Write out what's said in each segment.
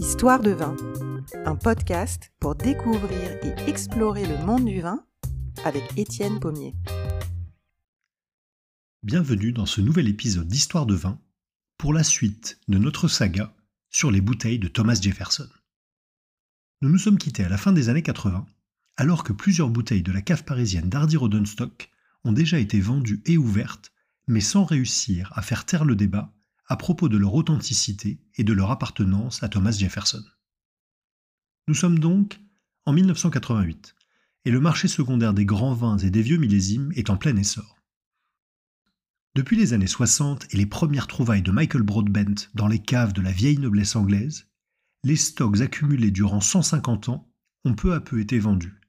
Histoire de vin, un podcast pour découvrir et explorer le monde du vin avec Étienne Pommier. Bienvenue dans ce nouvel épisode d'Histoire de vin pour la suite de notre saga sur les bouteilles de Thomas Jefferson. Nous nous sommes quittés à la fin des années 80, alors que plusieurs bouteilles de la cave parisienne d'Hardy Rodenstock ont déjà été vendues et ouvertes, mais sans réussir à faire taire le débat à propos de leur authenticité et de leur appartenance à Thomas Jefferson. Nous sommes donc en 1988, et le marché secondaire des grands vins et des vieux millésimes est en plein essor. Depuis les années 60 et les premières trouvailles de Michael Broadbent dans les caves de la vieille noblesse anglaise, les stocks accumulés durant 150 ans ont peu à peu été vendus,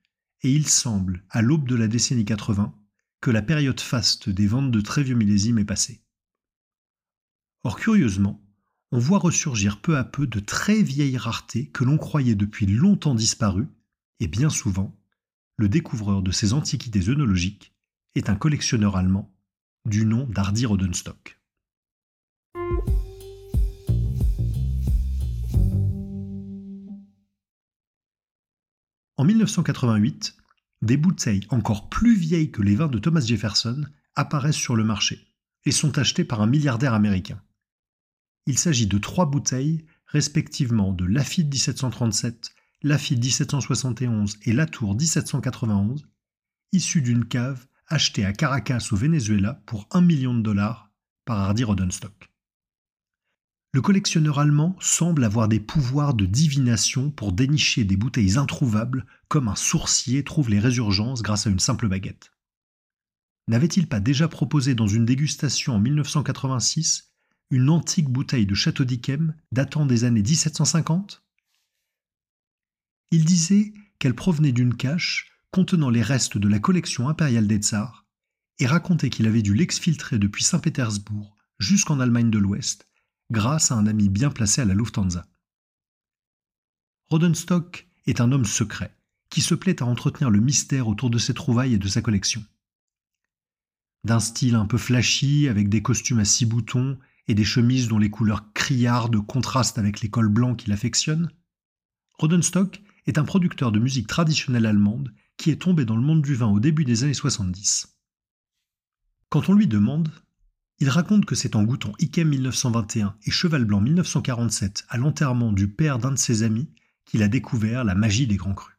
et il semble, à l'aube de la décennie 80, que la période faste des ventes de très vieux millésimes est passée. Or curieusement, on voit ressurgir peu à peu de très vieilles raretés que l'on croyait depuis longtemps disparues, et bien souvent, le découvreur de ces antiquités œnologiques est un collectionneur allemand du nom d'Hardy Rodenstock. En 1988, des bouteilles encore plus vieilles que les vins de Thomas Jefferson apparaissent sur le marché et sont achetées par un milliardaire américain. Il s'agit de trois bouteilles, respectivement de Lafitte 1737, Lafitte 1771 et Latour 1791, issues d'une cave achetée à Caracas au Venezuela pour un million de dollars par Hardy Rodenstock. Le collectionneur allemand semble avoir des pouvoirs de divination pour dénicher des bouteilles introuvables comme un sourcier trouve les résurgences grâce à une simple baguette. N'avait-il pas déjà proposé dans une dégustation en 1986 une antique bouteille de Château d'Yquem datant des années 1750 Il disait qu'elle provenait d'une cache contenant les restes de la collection impériale des tsars et racontait qu'il avait dû l'exfiltrer depuis Saint-Pétersbourg jusqu'en Allemagne de l'Ouest grâce à un ami bien placé à la Lufthansa. Rodenstock est un homme secret qui se plaît à entretenir le mystère autour de ses trouvailles et de sa collection. D'un style un peu flashy, avec des costumes à six boutons et des chemises dont les couleurs criardes contrastent avec les cols blancs qu'il affectionne, Rodenstock est un producteur de musique traditionnelle allemande qui est tombé dans le monde du vin au début des années 70. Quand on lui demande, il raconte que c'est en goûtant Ikem 1921 et Cheval Blanc 1947 à l'enterrement du père d'un de ses amis qu'il a découvert la magie des grands crus.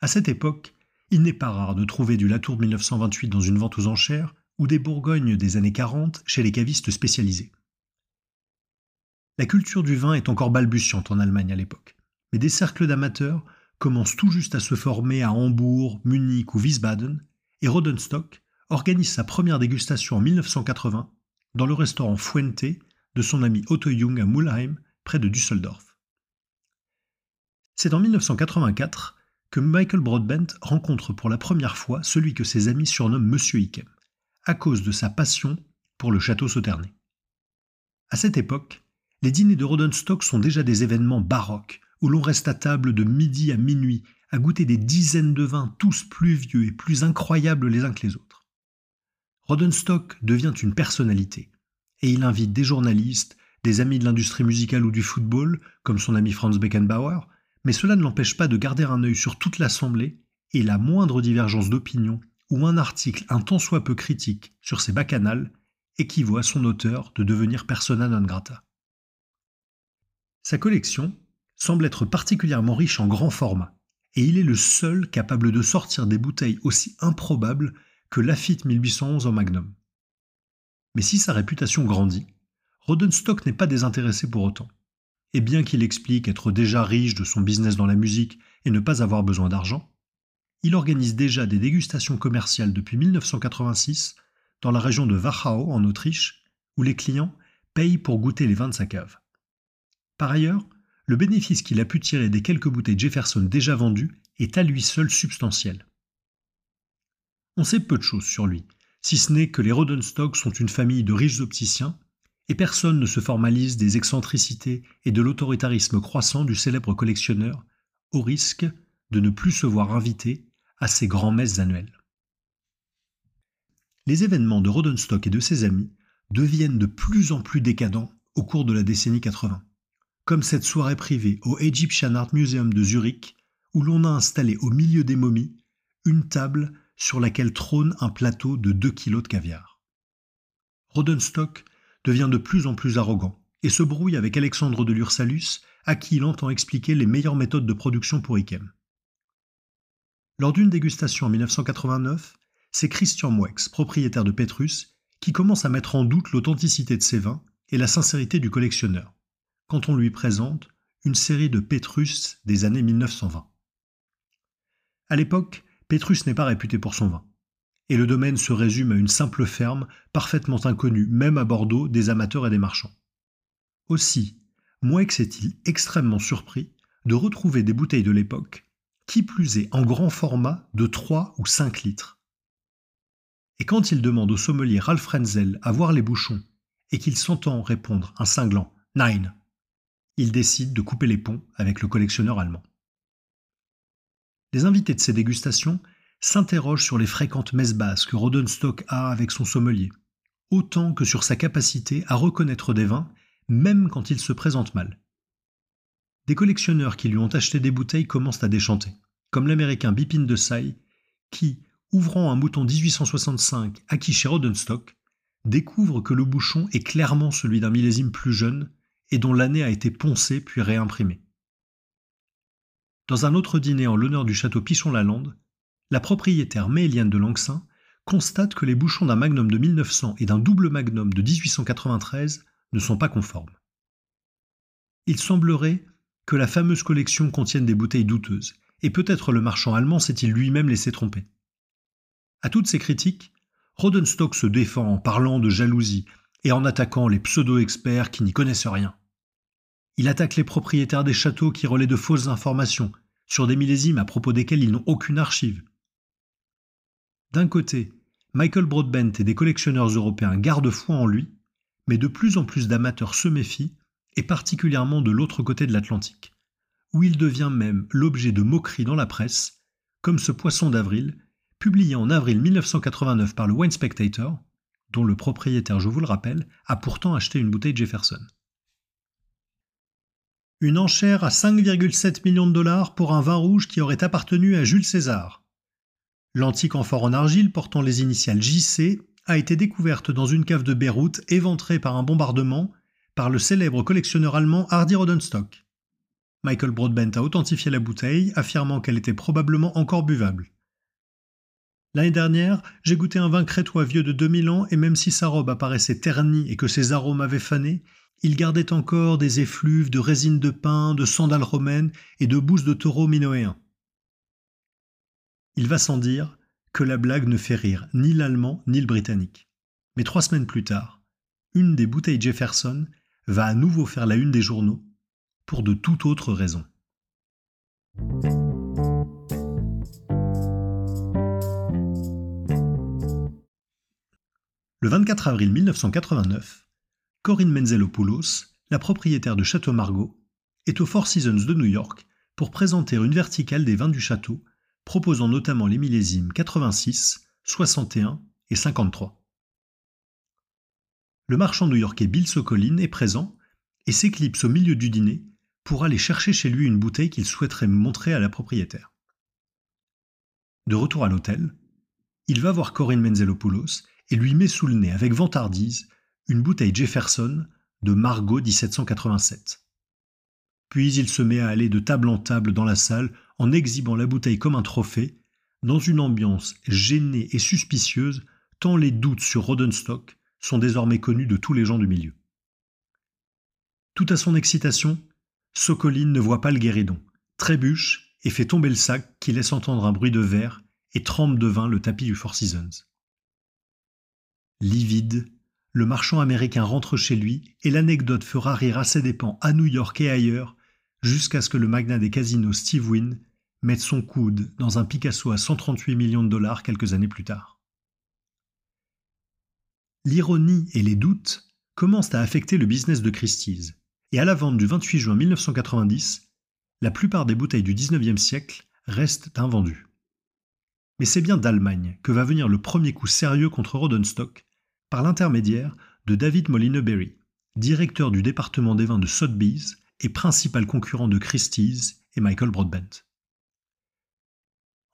À cette époque, il n'est pas rare de trouver du Latour 1928 dans une vente aux enchères ou des Bourgognes des années 40 chez les cavistes spécialisés. La culture du vin est encore balbutiante en Allemagne à l'époque, mais des cercles d'amateurs commencent tout juste à se former à Hambourg, Munich ou Wiesbaden, et Rodenstock organise sa première dégustation en 1980 dans le restaurant Fuente de son ami Otto Jung à Mulheim, près de Düsseldorf. C'est en 1984 que Michael Broadbent rencontre pour la première fois celui que ses amis surnomment Monsieur Ikem à cause de sa passion pour le château Sauternet. À cette époque, les dîners de Rodenstock sont déjà des événements baroques où l'on reste à table de midi à minuit à goûter des dizaines de vins tous plus vieux et plus incroyables les uns que les autres. Rodenstock devient une personnalité et il invite des journalistes, des amis de l'industrie musicale ou du football, comme son ami Franz Beckenbauer, mais cela ne l'empêche pas de garder un œil sur toute l'assemblée et la moindre divergence d'opinion ou un article un tant soit peu critique sur ses bacchanales équivaut à son auteur de devenir persona non grata. Sa collection semble être particulièrement riche en grand format, et il est le seul capable de sortir des bouteilles aussi improbables que Lafitte 1811 en Magnum. Mais si sa réputation grandit, Rodenstock n'est pas désintéressé pour autant. Et bien qu'il explique être déjà riche de son business dans la musique et ne pas avoir besoin d'argent, il organise déjà des dégustations commerciales depuis 1986 dans la région de Wachau en Autriche, où les clients payent pour goûter les vins de sa cave. Par ailleurs, le bénéfice qu'il a pu tirer des quelques bouteilles Jefferson déjà vendues est à lui seul substantiel. On sait peu de choses sur lui, si ce n'est que les Rodenstock sont une famille de riches opticiens, et personne ne se formalise des excentricités et de l'autoritarisme croissant du célèbre collectionneur, au risque de ne plus se voir invité à ses grands messes annuelles. les événements de Rodenstock et de ses amis deviennent de plus en plus décadents au cours de la décennie 80. Comme cette soirée privée au Egyptian Art Museum de Zurich, où l'on a installé au milieu des momies une table sur laquelle trône un plateau de 2 kilos de caviar. Rodenstock devient de plus en plus arrogant et se brouille avec Alexandre de Lursalus, à qui il entend expliquer les meilleures méthodes de production pour Ikem. Lors d'une dégustation en 1989, c'est Christian Moueix, propriétaire de Petrus, qui commence à mettre en doute l'authenticité de ses vins et la sincérité du collectionneur, quand on lui présente une série de Petrus des années 1920. À l'époque, Petrus n'est pas réputé pour son vin, et le domaine se résume à une simple ferme parfaitement inconnue même à Bordeaux des amateurs et des marchands. Aussi, Moueix est-il extrêmement surpris de retrouver des bouteilles de l'époque, qui plus est en grand format de 3 ou 5 litres. Et quand il demande au sommelier Ralph Frenzel à voir les bouchons et qu'il s'entend répondre un cinglant Nine, il décide de couper les ponts avec le collectionneur allemand. Les invités de ces dégustations s'interrogent sur les fréquentes messes basses que Rodenstock a avec son sommelier, autant que sur sa capacité à reconnaître des vins, même quand ils se présentent mal. Des collectionneurs qui lui ont acheté des bouteilles commencent à déchanter, comme l'américain Bipin de Sai, qui, ouvrant un mouton 1865 acquis chez Rodenstock, découvre que le bouchon est clairement celui d'un millésime plus jeune et dont l'année a été poncée puis réimprimée. Dans un autre dîner en l'honneur du château Pichon-Lalande, la propriétaire Méliane de Langsin constate que les bouchons d'un magnum de 1900 et d'un double magnum de 1893 ne sont pas conformes. Il semblerait que la fameuse collection contienne des bouteilles douteuses, et peut-être le marchand allemand s'est-il lui-même laissé tromper. À toutes ces critiques, Rodenstock se défend en parlant de jalousie et en attaquant les pseudo-experts qui n'y connaissent rien. Il attaque les propriétaires des châteaux qui relaient de fausses informations sur des millésimes à propos desquels ils n'ont aucune archive. D'un côté, Michael Broadbent et des collectionneurs européens gardent foi en lui, mais de plus en plus d'amateurs se méfient, et particulièrement de l'autre côté de l'Atlantique, où il devient même l'objet de moqueries dans la presse, comme ce poisson d'avril, publié en avril 1989 par le Wine Spectator, dont le propriétaire, je vous le rappelle, a pourtant acheté une bouteille Jefferson. Une enchère à 5,7 millions de dollars pour un vin rouge qui aurait appartenu à Jules César. L'antique amphore en argile portant les initiales JC a été découverte dans une cave de Beyrouth éventrée par un bombardement par le célèbre collectionneur allemand Hardy Rodenstock. Michael Broadbent a authentifié la bouteille, affirmant qu'elle était probablement encore buvable. L'année dernière, j'ai goûté un vin crétois vieux de 2000 ans et même si sa robe apparaissait ternie et que ses arômes avaient fané, il gardait encore des effluves de résine de pin, de sandales romaines et de bousses de taureaux minoéens. Il va sans dire que la blague ne fait rire ni l'allemand ni le britannique. Mais trois semaines plus tard, une des bouteilles Jefferson va à nouveau faire la une des journaux, pour de toute autre raison. Le 24 avril 1989, Corinne Menzelopoulos, la propriétaire de Château Margaux, est au Four Seasons de New York pour présenter une verticale des vins du château, proposant notamment les millésimes 86, 61 et 53. Le marchand new-yorkais Bill Sokolin est présent et s'éclipse au milieu du dîner pour aller chercher chez lui une bouteille qu'il souhaiterait montrer à la propriétaire. De retour à l'hôtel, il va voir Corinne Menzelopoulos et lui met sous le nez avec vantardise une bouteille Jefferson de Margot 1787. Puis il se met à aller de table en table dans la salle en exhibant la bouteille comme un trophée, dans une ambiance gênée et suspicieuse, tant les doutes sur Rodenstock sont désormais connus de tous les gens du milieu. Tout à son excitation, Sokoline ne voit pas le guéridon, trébuche et fait tomber le sac qui laisse entendre un bruit de verre et trempe de vin le tapis du Four Seasons. Livide, le marchand américain rentre chez lui et l'anecdote fera rire à ses dépens à New York et ailleurs, jusqu'à ce que le magnat des casinos Steve Wynn mette son coude dans un Picasso à 138 millions de dollars quelques années plus tard. L'ironie et les doutes commencent à affecter le business de Christie's, et à la vente du 28 juin 1990, la plupart des bouteilles du XIXe siècle restent invendues. Mais c'est bien d'Allemagne que va venir le premier coup sérieux contre Rodenstock, par l'intermédiaire de David Molineberry, directeur du département des vins de Sotheby's et principal concurrent de Christie's et Michael Broadbent.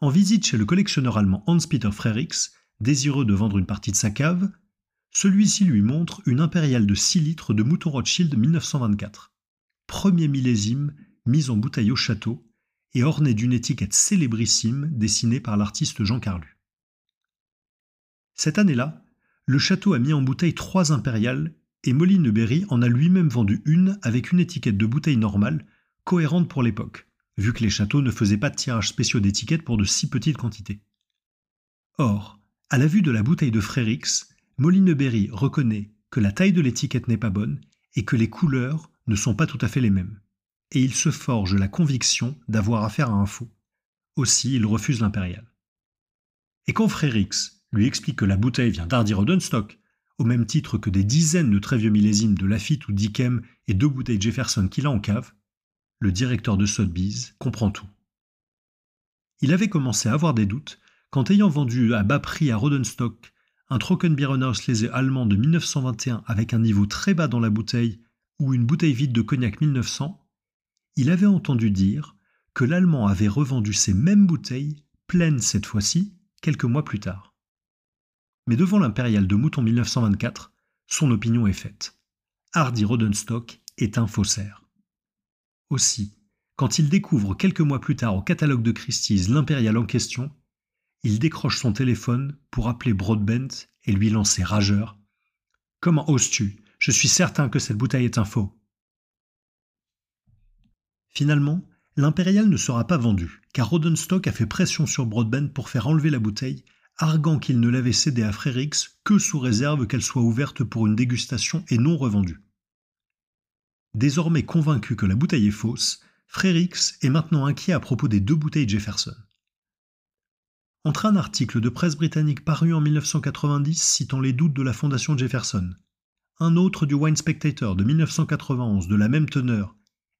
En visite chez le collectionneur allemand Hans-Peter Frerichs, désireux de vendre une partie de sa cave, celui-ci lui montre une impériale de 6 litres de Mouton Rothschild 1924, premier millésime mise en bouteille au château et ornée d'une étiquette célébrissime dessinée par l'artiste Jean Carlu. Cette année-là, le château a mis en bouteille trois impériales et Moline Berry en a lui-même vendu une avec une étiquette de bouteille normale, cohérente pour l'époque, vu que les châteaux ne faisaient pas de tirages spéciaux d'étiquettes pour de si petites quantités. Or, à la vue de la bouteille de Frérix, Berry reconnaît que la taille de l'étiquette n'est pas bonne et que les couleurs ne sont pas tout à fait les mêmes. Et il se forge la conviction d'avoir affaire à un faux. Aussi, il refuse l'impérial. Et quand Frérix lui explique que la bouteille vient d'Hardy Rodenstock, au même titre que des dizaines de très vieux millésimes de Lafitte ou Dickem et deux bouteilles Jefferson qu'il a en cave, le directeur de Sotheby's comprend tout. Il avait commencé à avoir des doutes quand, ayant vendu à bas prix à Rodenstock un Trockenbierenauslese allemand de 1921 avec un niveau très bas dans la bouteille ou une bouteille vide de cognac 1900, il avait entendu dire que l'Allemand avait revendu ces mêmes bouteilles, pleines cette fois-ci, quelques mois plus tard. Mais devant l'impérial de Mouton 1924, son opinion est faite. Hardy Rodenstock est un faussaire. Aussi, quand il découvre quelques mois plus tard au catalogue de Christie's l'impérial en question, il décroche son téléphone pour appeler Broadbent et lui lancer rageur. Comment oses-tu? Je suis certain que cette bouteille est un faux. Finalement, l'impérial ne sera pas vendu, car Rodenstock a fait pression sur Broadbent pour faire enlever la bouteille, arguant qu'il ne l'avait cédée à Frérix que sous réserve qu'elle soit ouverte pour une dégustation et non revendue. Désormais convaincu que la bouteille est fausse, Frérix est maintenant inquiet à propos des deux bouteilles Jefferson. Entre un article de presse britannique paru en 1990 citant les doutes de la fondation Jefferson, un autre du Wine Spectator de 1991 de la même teneur,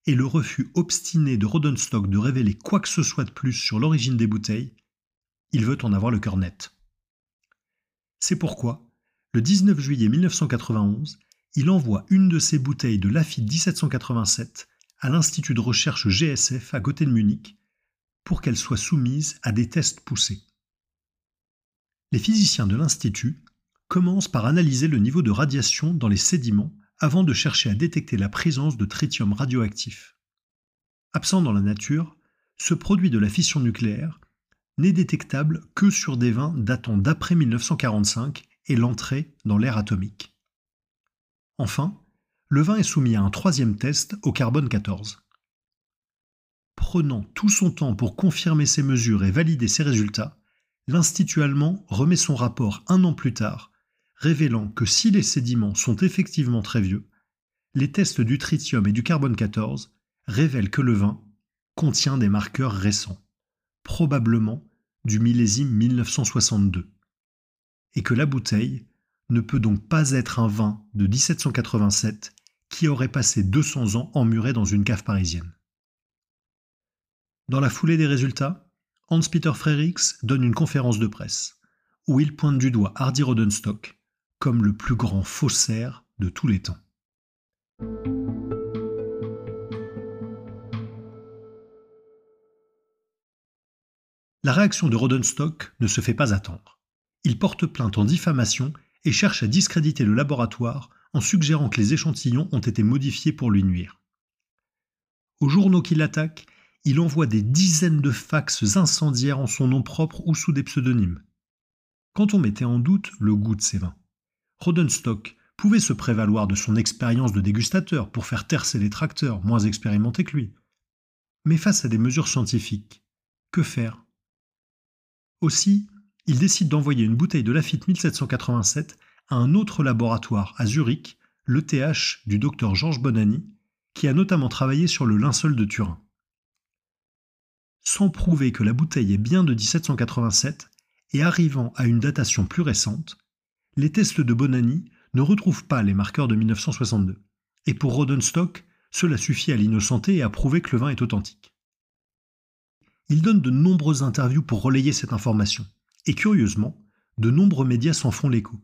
et le refus obstiné de Rodenstock de révéler quoi que ce soit de plus sur l'origine des bouteilles, il veut en avoir le cœur net. C'est pourquoi, le 19 juillet 1991, il envoie une de ses bouteilles de Lafitte 1787 à l'Institut de recherche GSF à côté Munich pour qu'elle soit soumise à des tests poussés les physiciens de l'Institut commencent par analyser le niveau de radiation dans les sédiments avant de chercher à détecter la présence de tritium radioactif. Absent dans la nature, ce produit de la fission nucléaire n'est détectable que sur des vins datant d'après 1945 et l'entrée dans l'air atomique. Enfin, le vin est soumis à un troisième test au carbone 14. Prenant tout son temps pour confirmer ces mesures et valider ces résultats, l'Institut allemand remet son rapport un an plus tard, révélant que si les sédiments sont effectivement très vieux, les tests du tritium et du carbone 14 révèlent que le vin contient des marqueurs récents, probablement du millésime 1962, et que la bouteille ne peut donc pas être un vin de 1787 qui aurait passé 200 ans emmuré dans une cave parisienne. Dans la foulée des résultats, Hans-Peter Frerichs donne une conférence de presse où il pointe du doigt Hardy Rodenstock comme le plus grand faussaire de tous les temps. La réaction de Rodenstock ne se fait pas attendre. Il porte plainte en diffamation et cherche à discréditer le laboratoire en suggérant que les échantillons ont été modifiés pour lui nuire. Aux journaux qui l'attaquent, il envoie des dizaines de fax incendiaires en son nom propre ou sous des pseudonymes. Quand on mettait en doute le goût de ces vins, Rodenstock pouvait se prévaloir de son expérience de dégustateur pour faire taire ses détracteurs moins expérimentés que lui. Mais face à des mesures scientifiques, que faire? Aussi, il décide d'envoyer une bouteille de Lafitte 1787 à un autre laboratoire à Zurich, l'ETH du docteur Georges Bonani, qui a notamment travaillé sur le linceul de Turin sans prouver que la bouteille est bien de 1787 et arrivant à une datation plus récente, les tests de Bonani ne retrouvent pas les marqueurs de 1962. Et pour Rodenstock, cela suffit à l'innocenter et à prouver que le vin est authentique. Il donne de nombreuses interviews pour relayer cette information. Et curieusement, de nombreux médias s'en font l'écho,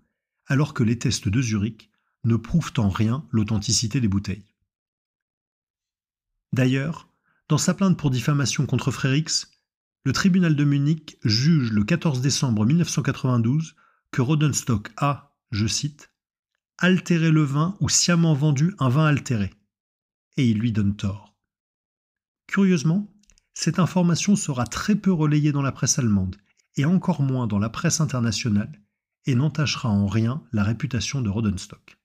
alors que les tests de Zurich ne prouvent en rien l'authenticité des bouteilles. D'ailleurs, dans sa plainte pour diffamation contre Frérix, le tribunal de Munich juge le 14 décembre 1992 que Rodenstock a, je cite, altéré le vin ou sciemment vendu un vin altéré. Et il lui donne tort. Curieusement, cette information sera très peu relayée dans la presse allemande, et encore moins dans la presse internationale, et n'entachera en rien la réputation de Rodenstock.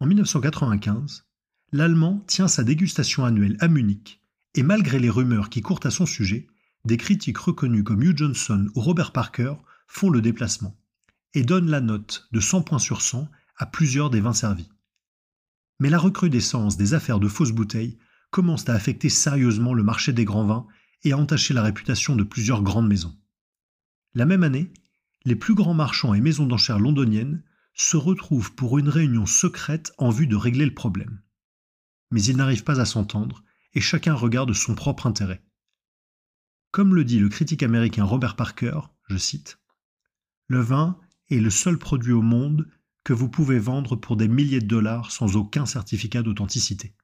En 1995, l'Allemand tient sa dégustation annuelle à Munich, et malgré les rumeurs qui courent à son sujet, des critiques reconnus comme Hugh Johnson ou Robert Parker font le déplacement, et donnent la note de 100 points sur 100 à plusieurs des vins servis. Mais la recrudescence des affaires de fausses bouteilles commence à affecter sérieusement le marché des grands vins et à entacher la réputation de plusieurs grandes maisons. La même année, les plus grands marchands et maisons d'enchères londoniennes se retrouvent pour une réunion secrète en vue de régler le problème. Mais ils n'arrivent pas à s'entendre et chacun regarde son propre intérêt. Comme le dit le critique américain Robert Parker, je cite, Le vin est le seul produit au monde que vous pouvez vendre pour des milliers de dollars sans aucun certificat d'authenticité.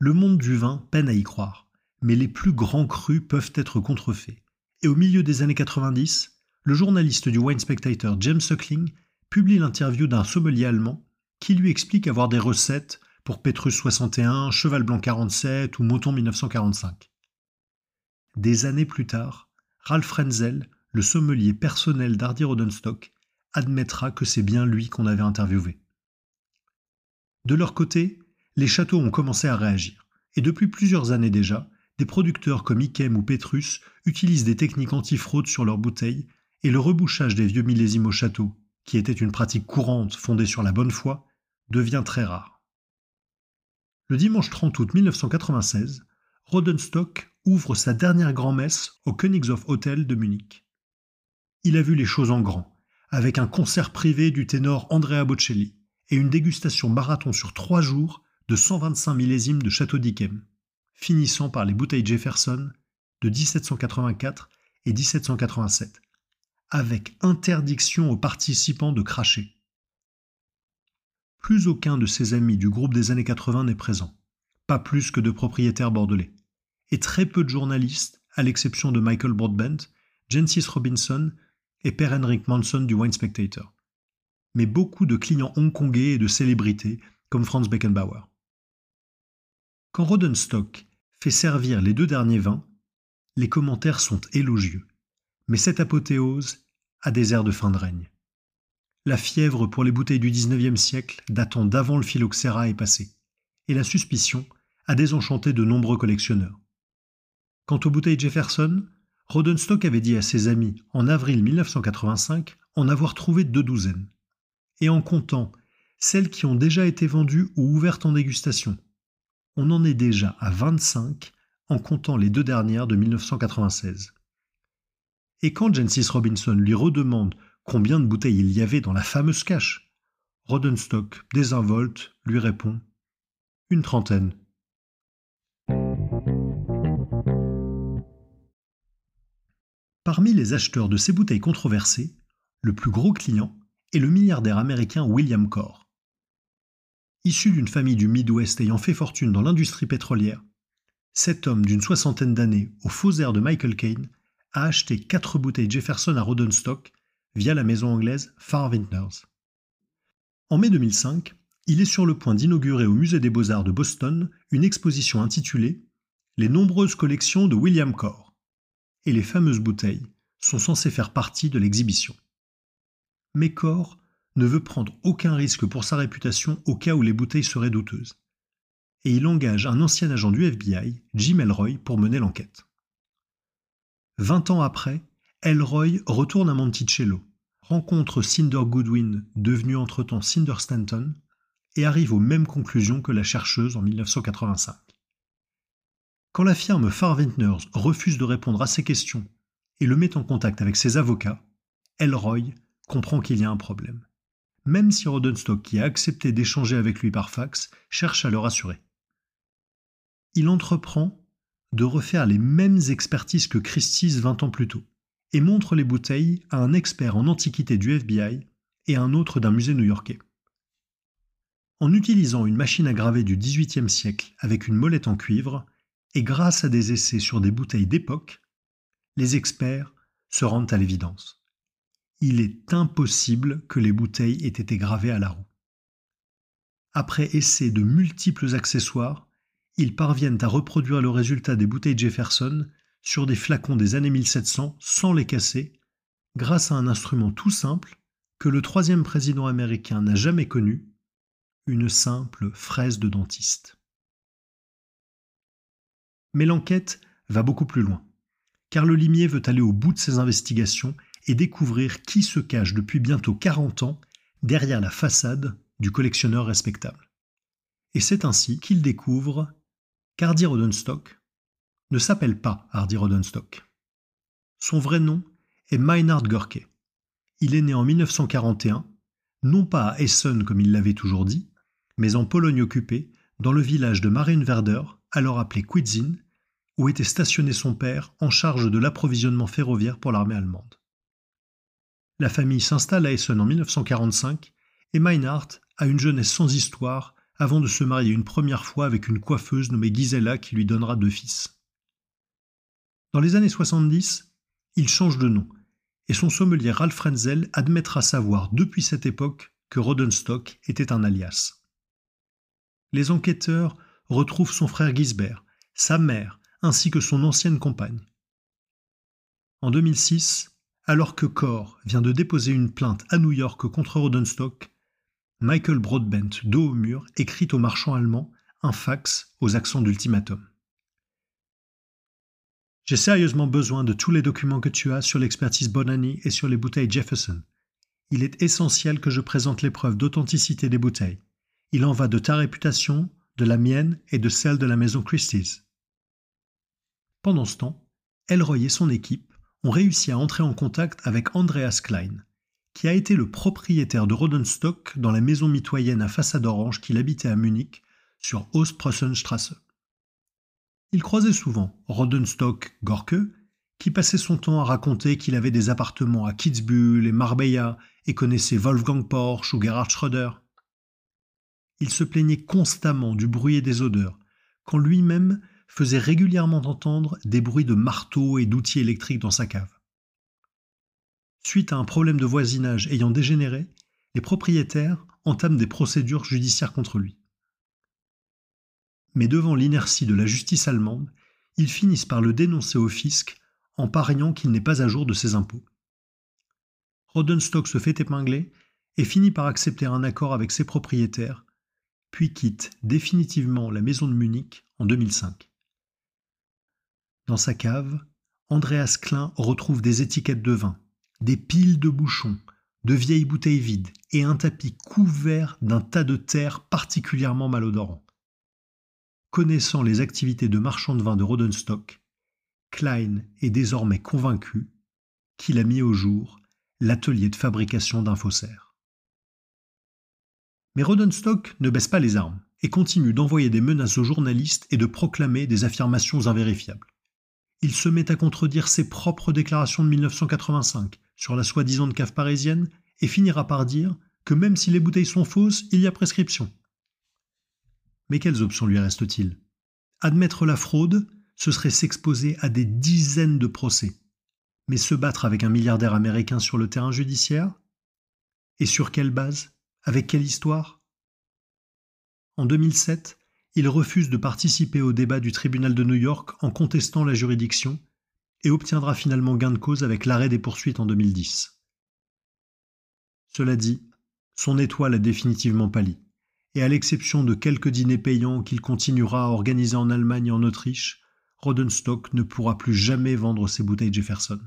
Le monde du vin peine à y croire, mais les plus grands crus peuvent être contrefaits. Et au milieu des années 90, le journaliste du Wine Spectator James Suckling publie l'interview d'un sommelier allemand qui lui explique avoir des recettes pour Petrus 61, Cheval Blanc 47 ou Mouton 1945. Des années plus tard, Ralph Frenzel, le sommelier personnel d'Hardy Rodenstock, admettra que c'est bien lui qu'on avait interviewé. De leur côté, les châteaux ont commencé à réagir, et depuis plusieurs années déjà, des producteurs comme Ikem ou Petrus utilisent des techniques anti-fraude sur leurs bouteilles, et le rebouchage des vieux millésimes au château, qui était une pratique courante fondée sur la bonne foi, devient très rare. Le dimanche 30 août 1996, Rodenstock ouvre sa dernière grand-messe au Königshof Hotel de Munich. Il a vu les choses en grand, avec un concert privé du ténor Andrea Bocelli et une dégustation marathon sur trois jours de 125 millésimes de Château d'Yquem, finissant par les bouteilles Jefferson de 1784 et 1787, avec interdiction aux participants de cracher. Plus aucun de ses amis du groupe des années 80 n'est présent, pas plus que de propriétaires bordelais, et très peu de journalistes, à l'exception de Michael Broadbent, Jensis Robinson et Per Henrik Manson du Wine Spectator. Mais beaucoup de clients hongkongais et de célébrités comme Franz Beckenbauer. Quand Rodenstock fait servir les deux derniers vins, les commentaires sont élogieux, mais cette apothéose a des airs de fin de règne. La fièvre pour les bouteilles du XIXe siècle datant d'avant le phylloxéra est passée, et la suspicion a désenchanté de nombreux collectionneurs. Quant aux bouteilles Jefferson, Rodenstock avait dit à ses amis en avril 1985 en avoir trouvé deux douzaines. Et en comptant celles qui ont déjà été vendues ou ouvertes en dégustation, on en est déjà à 25 en comptant les deux dernières de 1996. Et quand Jensis Robinson lui redemande combien de bouteilles il y avait dans la fameuse cache, Rodenstock, désinvolte, lui répond Une trentaine. Parmi les acheteurs de ces bouteilles controversées, le plus gros client est le milliardaire américain William Corr. Issu d'une famille du Midwest ayant fait fortune dans l'industrie pétrolière, cet homme d'une soixantaine d'années, au faux air de Michael Caine, a acheté quatre bouteilles Jefferson à Rodenstock via la maison anglaise Far Vintners. En mai 2005, il est sur le point d'inaugurer au Musée des Beaux-Arts de Boston une exposition intitulée Les nombreuses collections de William Corr. Et les fameuses bouteilles sont censées faire partie de l'exhibition. Mais Corr ne veut prendre aucun risque pour sa réputation au cas où les bouteilles seraient douteuses. Et il engage un ancien agent du FBI, Jim Elroy, pour mener l'enquête. Vingt ans après, Elroy retourne à Monticello, rencontre Cinder Goodwin, devenu entre-temps Cinder Stanton, et arrive aux mêmes conclusions que la chercheuse en 1985. Quand la firme Farventners refuse de répondre à ses questions et le met en contact avec ses avocats, Elroy comprend qu'il y a un problème même si Rodenstock, qui a accepté d'échanger avec lui par fax, cherche à le rassurer. il entreprend de refaire les mêmes expertises que Christie's 20 ans plus tôt et montre les bouteilles à un expert en antiquité du FBI et un autre d'un musée new-yorkais. En utilisant une machine à graver du XVIIIe siècle avec une molette en cuivre, et grâce à des essais sur des bouteilles d'époque, les experts se rendent à l'évidence. Il est impossible que les bouteilles aient été gravées à la roue. Après essai de multiples accessoires, ils parviennent à reproduire le résultat des bouteilles Jefferson sur des flacons des années 1700 sans les casser, grâce à un instrument tout simple que le troisième président américain n'a jamais connu, une simple fraise de dentiste. Mais l'enquête va beaucoup plus loin, car le limier veut aller au bout de ses investigations et découvrir qui se cache depuis bientôt 40 ans derrière la façade du collectionneur respectable. Et c'est ainsi qu'il découvre qu'Hardy Rodenstock ne s'appelle pas Hardy Rodenstock. Son vrai nom est Meinhard Görke. Il est né en 1941, non pas à Essen comme il l'avait toujours dit, mais en Pologne occupée, dans le village de Marienwerder, alors appelé Kwidzyn, où était stationné son père en charge de l'approvisionnement ferroviaire pour l'armée allemande. La famille s'installe à Essen en 1945 et Meinhardt a une jeunesse sans histoire avant de se marier une première fois avec une coiffeuse nommée Gisela qui lui donnera deux fils. Dans les années 70, il change de nom et son sommelier Ralph Frenzel admettra savoir depuis cette époque que Rodenstock était un alias. Les enquêteurs retrouvent son frère Gisbert, sa mère, ainsi que son ancienne compagne. En 2006, alors que Core vient de déposer une plainte à New York contre Rodenstock, Michael Broadbent, dos au mur, écrit au marchand allemand un fax aux accents d'ultimatum. J'ai sérieusement besoin de tous les documents que tu as sur l'expertise Bonani et sur les bouteilles Jefferson. Il est essentiel que je présente les preuves d'authenticité des bouteilles. Il en va de ta réputation, de la mienne et de celle de la maison Christie's. Pendant ce temps, Elroy et son équipe ont à entrer en contact avec Andreas Klein, qui a été le propriétaire de Rodenstock dans la maison mitoyenne à façade orange qu'il habitait à Munich sur Ostpreußenstrasse. Il croisait souvent Rodenstock Gorke, qui passait son temps à raconter qu'il avait des appartements à Kitzbühel et Marbella et connaissait Wolfgang Porsche ou Gerhard Schröder. Il se plaignait constamment du bruit et des odeurs, quand lui-même faisait régulièrement entendre des bruits de marteaux et d'outils électriques dans sa cave. Suite à un problème de voisinage ayant dégénéré, les propriétaires entament des procédures judiciaires contre lui. Mais devant l'inertie de la justice allemande, ils finissent par le dénoncer au fisc en pariant qu'il n'est pas à jour de ses impôts. Rodenstock se fait épingler et finit par accepter un accord avec ses propriétaires, puis quitte définitivement la maison de Munich en 2005. Dans sa cave, Andreas Klein retrouve des étiquettes de vin, des piles de bouchons, de vieilles bouteilles vides et un tapis couvert d'un tas de terre particulièrement malodorant. Connaissant les activités de marchand de vin de Rodenstock, Klein est désormais convaincu qu'il a mis au jour l'atelier de fabrication d'un faussaire. Mais Rodenstock ne baisse pas les armes et continue d'envoyer des menaces aux journalistes et de proclamer des affirmations invérifiables. Il se met à contredire ses propres déclarations de 1985 sur la soi-disant cave parisienne et finira par dire que même si les bouteilles sont fausses, il y a prescription. Mais quelles options lui reste-t-il Admettre la fraude, ce serait s'exposer à des dizaines de procès. Mais se battre avec un milliardaire américain sur le terrain judiciaire? Et sur quelle base? Avec quelle histoire? En 2007, il refuse de participer au débat du tribunal de New York en contestant la juridiction et obtiendra finalement gain de cause avec l'arrêt des poursuites en 2010. Cela dit, son étoile a définitivement pâli et à l'exception de quelques dîners payants qu'il continuera à organiser en Allemagne et en Autriche, Rodenstock ne pourra plus jamais vendre ses bouteilles Jefferson.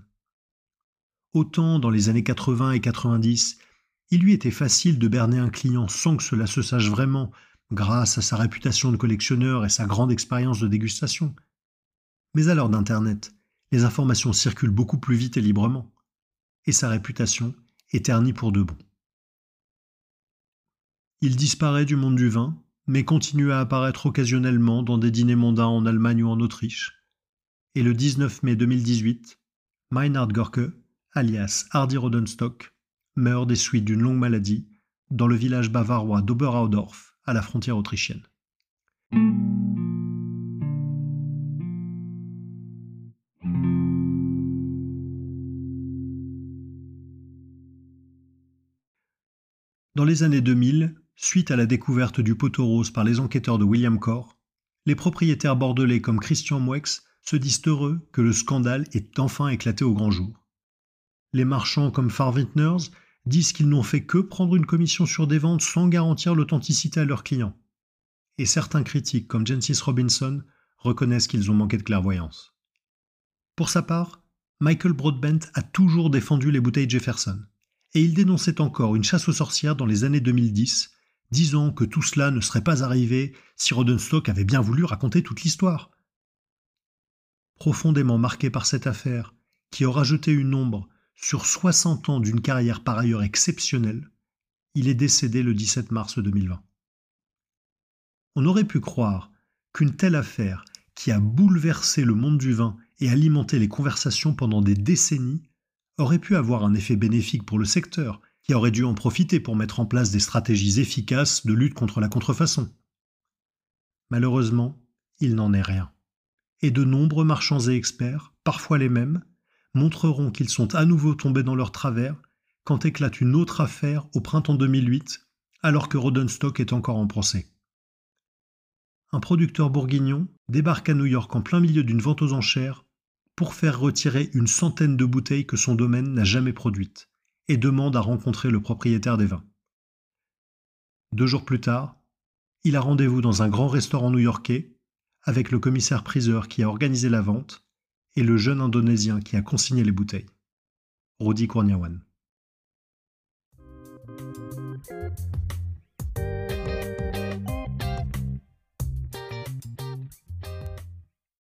Autant dans les années 80 et 90, il lui était facile de berner un client sans que cela se sache vraiment, grâce à sa réputation de collectionneur et sa grande expérience de dégustation. Mais à l'heure d'Internet, les informations circulent beaucoup plus vite et librement, et sa réputation est ternie pour de bon. Il disparaît du monde du vin, mais continue à apparaître occasionnellement dans des dîners mondains en Allemagne ou en Autriche. Et le 19 mai 2018, Meinhard Gorke, alias Hardy Rodenstock, meurt des suites d'une longue maladie dans le village bavarois d'Oberaudorf, à la frontière autrichienne. Dans les années 2000, suite à la découverte du poteau rose par les enquêteurs de William Corr, les propriétaires bordelais comme Christian Mouex se disent heureux que le scandale ait enfin éclaté au grand jour. Les marchands comme Farvintners disent qu'ils n'ont fait que prendre une commission sur des ventes sans garantir l'authenticité à leurs clients. Et certains critiques comme Jensis Robinson reconnaissent qu'ils ont manqué de clairvoyance. Pour sa part, Michael Broadbent a toujours défendu les bouteilles Jefferson et il dénonçait encore une chasse aux sorcières dans les années 2010, disant que tout cela ne serait pas arrivé si Rodenstock avait bien voulu raconter toute l'histoire. Profondément marqué par cette affaire, qui aura jeté une ombre sur 60 ans d'une carrière par ailleurs exceptionnelle, il est décédé le 17 mars 2020. On aurait pu croire qu'une telle affaire, qui a bouleversé le monde du vin et alimenté les conversations pendant des décennies, aurait pu avoir un effet bénéfique pour le secteur, qui aurait dû en profiter pour mettre en place des stratégies efficaces de lutte contre la contrefaçon. Malheureusement, il n'en est rien. Et de nombreux marchands et experts, parfois les mêmes, montreront qu'ils sont à nouveau tombés dans leur travers quand éclate une autre affaire au printemps 2008, alors que Rodenstock est encore en procès. Un producteur bourguignon débarque à New York en plein milieu d'une vente aux enchères pour faire retirer une centaine de bouteilles que son domaine n'a jamais produites, et demande à rencontrer le propriétaire des vins. Deux jours plus tard, il a rendez-vous dans un grand restaurant new-yorkais avec le commissaire-priseur qui a organisé la vente et le jeune Indonésien qui a consigné les bouteilles, Rudi Kurniawan.